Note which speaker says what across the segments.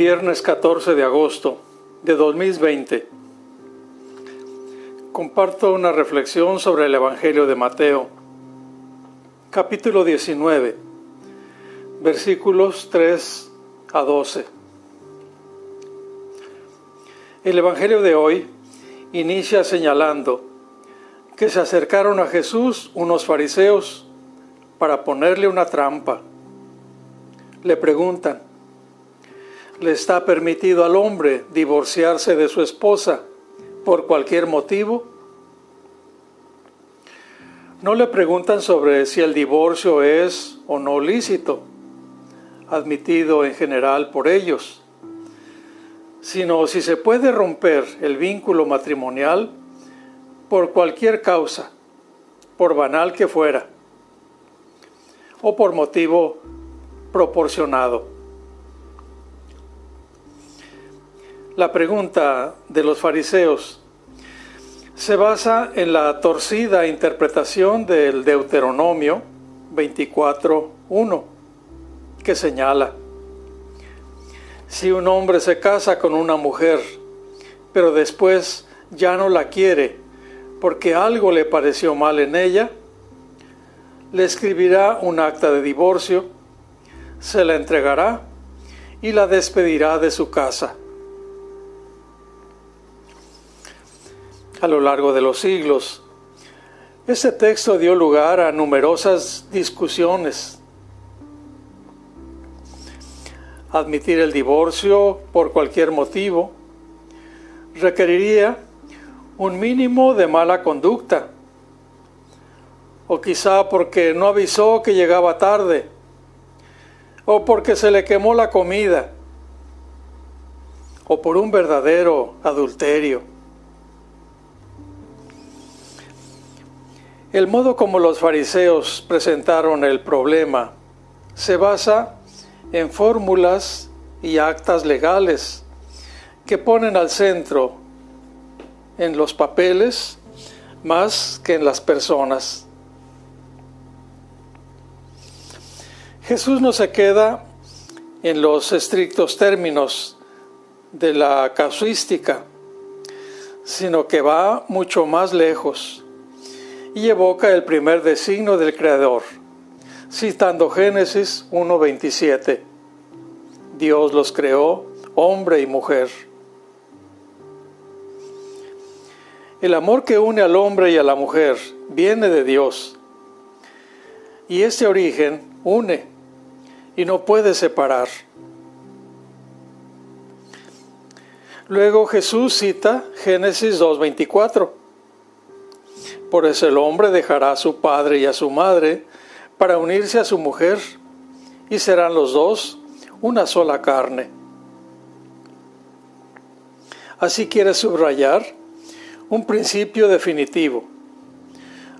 Speaker 1: Viernes 14 de agosto de 2020. Comparto una reflexión sobre el Evangelio de Mateo, capítulo 19, versículos 3 a 12. El Evangelio de hoy inicia señalando que se acercaron a Jesús unos fariseos para ponerle una trampa. Le preguntan, ¿le está permitido al hombre divorciarse de su esposa por cualquier motivo? No le preguntan sobre si el divorcio es o no lícito, admitido en general por ellos, sino si se puede romper el vínculo matrimonial por cualquier causa, por banal que fuera, o por motivo proporcionado. La pregunta de los fariseos se basa en la torcida interpretación del Deuteronomio 24.1, que señala, si un hombre se casa con una mujer, pero después ya no la quiere porque algo le pareció mal en ella, le escribirá un acta de divorcio, se la entregará y la despedirá de su casa. A lo largo de los siglos, este texto dio lugar a numerosas discusiones. Admitir el divorcio por cualquier motivo requeriría un mínimo de mala conducta, o quizá porque no avisó que llegaba tarde, o porque se le quemó la comida, o por un verdadero adulterio. El modo como los fariseos presentaron el problema se basa en fórmulas y actas legales que ponen al centro en los papeles más que en las personas. Jesús no se queda en los estrictos términos de la casuística, sino que va mucho más lejos y evoca el primer designio del Creador, citando Génesis 1.27. Dios los creó, hombre y mujer. El amor que une al hombre y a la mujer viene de Dios. Y ese origen une y no puede separar. Luego Jesús cita Génesis 2.24. Por eso el hombre dejará a su padre y a su madre para unirse a su mujer y serán los dos una sola carne. Así quiere subrayar un principio definitivo.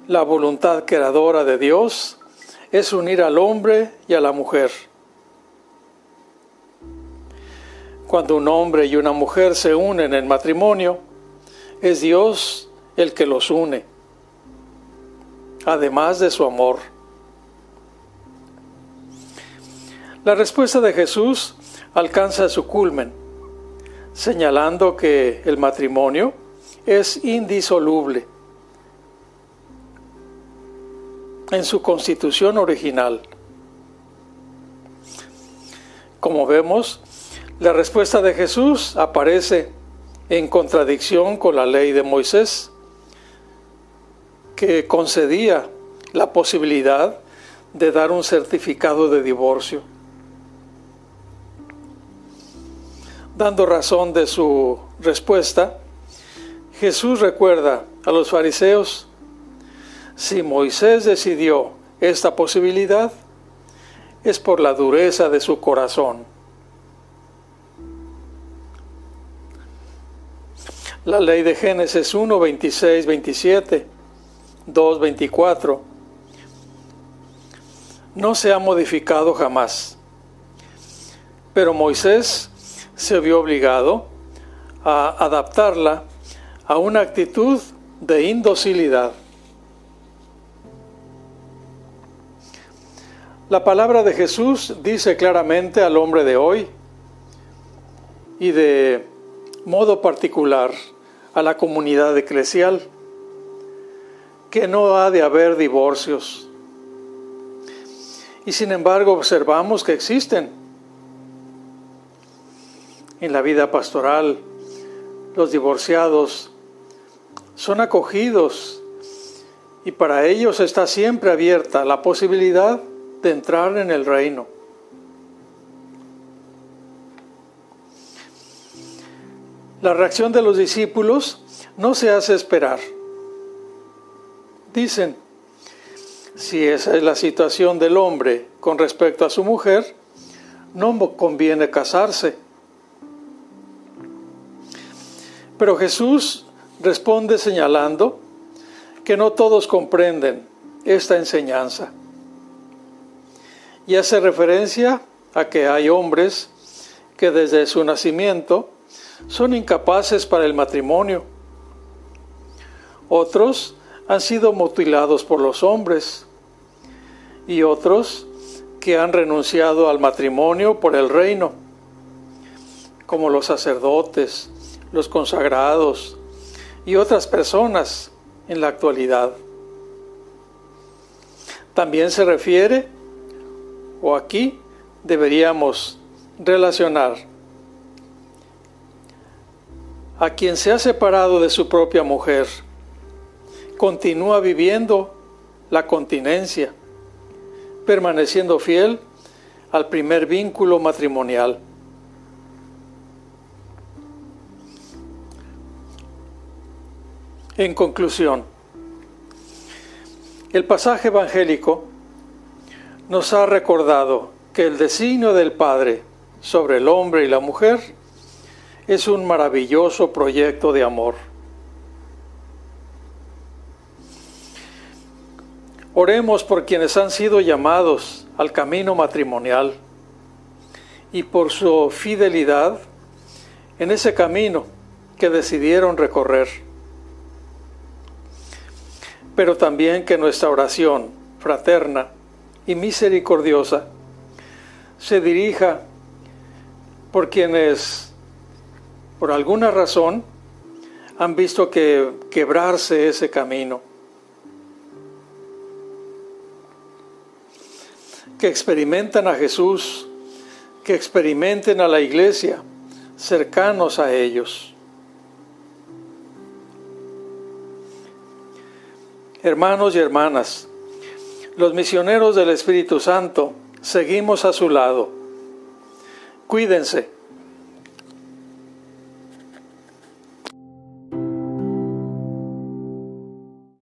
Speaker 1: La voluntad creadora de Dios es unir al hombre y a la mujer. Cuando un hombre y una mujer se unen en matrimonio, es Dios el que los une, además de su amor. La respuesta de Jesús alcanza su culmen, señalando que el matrimonio es indisoluble en su constitución original. Como vemos, la respuesta de Jesús aparece en contradicción con la ley de Moisés, que concedía la posibilidad de dar un certificado de divorcio. Dando razón de su respuesta, Jesús recuerda a los fariseos, si Moisés decidió esta posibilidad, es por la dureza de su corazón. La ley de Génesis 1, 26, 27, 2, 24, no se ha modificado jamás. Pero Moisés se vio obligado a adaptarla a una actitud de indocilidad. La palabra de Jesús dice claramente al hombre de hoy y de modo particular a la comunidad eclesial, que no ha de haber divorcios. Y sin embargo observamos que existen. En la vida pastoral, los divorciados son acogidos y para ellos está siempre abierta la posibilidad de entrar en el reino. La reacción de los discípulos no se hace esperar. Dicen, si esa es la situación del hombre con respecto a su mujer, no conviene casarse. Pero Jesús responde señalando que no todos comprenden esta enseñanza. Y hace referencia a que hay hombres que desde su nacimiento son incapaces para el matrimonio. Otros han sido mutilados por los hombres y otros que han renunciado al matrimonio por el reino, como los sacerdotes, los consagrados y otras personas en la actualidad. También se refiere, o aquí deberíamos relacionar a quien se ha separado de su propia mujer, continúa viviendo la continencia, permaneciendo fiel al primer vínculo matrimonial. En conclusión, el pasaje evangélico nos ha recordado que el designio del Padre sobre el hombre y la mujer es un maravilloso proyecto de amor. Oremos por quienes han sido llamados al camino matrimonial y por su fidelidad en ese camino que decidieron recorrer. Pero también que nuestra oración fraterna y misericordiosa se dirija por quienes por alguna razón, han visto que quebrarse ese camino. Que experimentan a Jesús, que experimenten a la iglesia cercanos a ellos. Hermanos y hermanas, los misioneros del Espíritu Santo seguimos a su lado. Cuídense